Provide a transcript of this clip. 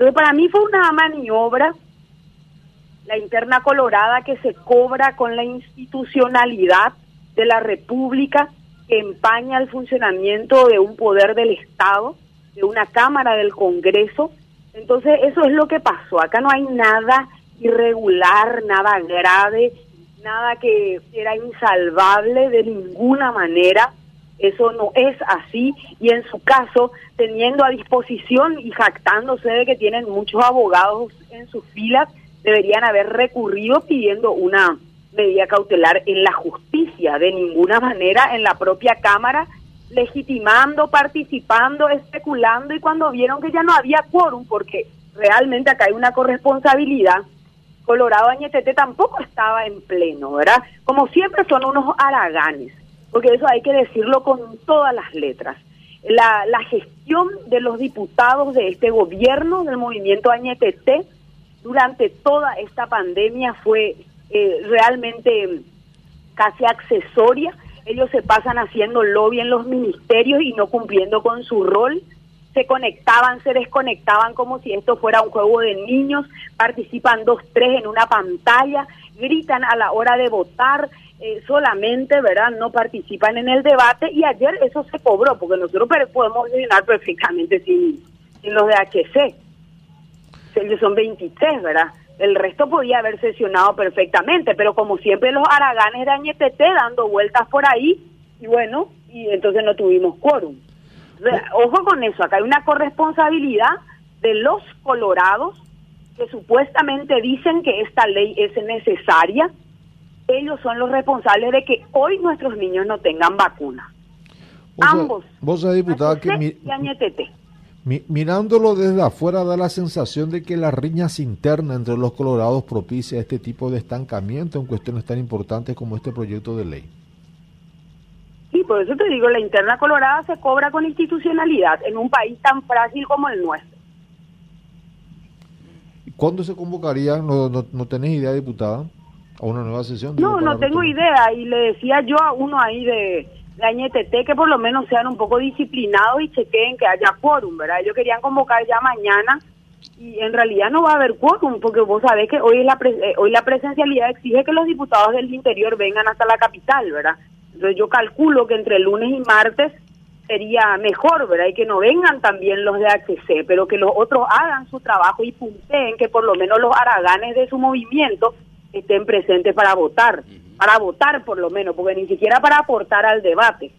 Entonces, para mí fue una maniobra, la interna colorada que se cobra con la institucionalidad de la República, que empaña el funcionamiento de un poder del Estado, de una Cámara del Congreso. Entonces, eso es lo que pasó. Acá no hay nada irregular, nada grave, nada que era insalvable de ninguna manera. Eso no es así. Y en su caso, teniendo a disposición y jactándose de que tienen muchos abogados en sus filas, deberían haber recurrido pidiendo una medida cautelar en la justicia, de ninguna manera en la propia Cámara, legitimando, participando, especulando y cuando vieron que ya no había quórum, porque realmente acá hay una corresponsabilidad, Colorado Añetete tampoco estaba en pleno, ¿verdad? Como siempre son unos haraganes porque eso hay que decirlo con todas las letras. La, la gestión de los diputados de este gobierno, del movimiento Añetete, durante toda esta pandemia fue eh, realmente casi accesoria. Ellos se pasan haciendo lobby en los ministerios y no cumpliendo con su rol. Se conectaban, se desconectaban como si esto fuera un juego de niños, participan dos, tres en una pantalla, gritan a la hora de votar, eh, solamente, ¿verdad? No participan en el debate y ayer eso se cobró, porque nosotros podemos sesionar perfectamente sin, sin los de HC. Ellos son 23, ¿verdad? El resto podía haber sesionado perfectamente, pero como siempre los araganes de Añetete dando vueltas por ahí, y bueno, y entonces no tuvimos quórum. Ojo con eso, acá hay una corresponsabilidad de los colorados que supuestamente dicen que esta ley es necesaria, ellos son los responsables de que hoy nuestros niños no tengan vacuna. Ambos. Vos diputada, que mirándolo desde afuera da la sensación de que las riñas internas entre los colorados propicia este tipo de estancamiento en cuestiones tan importantes como este proyecto de ley. Sí, por eso te digo, la interna colorada se cobra con institucionalidad en un país tan frágil como el nuestro. ¿Cuándo se convocarían? ¿No, no, no tenés idea, diputada? ¿A una nueva sesión? No, no tengo idea. Y le decía yo a uno ahí de, de que por lo menos sean un poco disciplinados y chequeen que haya quórum, ¿verdad? Ellos querían convocar ya mañana y en realidad no va a haber quórum porque vos sabés que hoy, la eh, hoy la presencialidad exige que los diputados del interior vengan hasta la capital, ¿verdad? Entonces yo calculo que entre lunes y martes sería mejor, ¿verdad? Y que no vengan también los de HC, pero que los otros hagan su trabajo y punteen que por lo menos los haraganes de su movimiento estén presentes para votar, para votar por lo menos, porque ni siquiera para aportar al debate.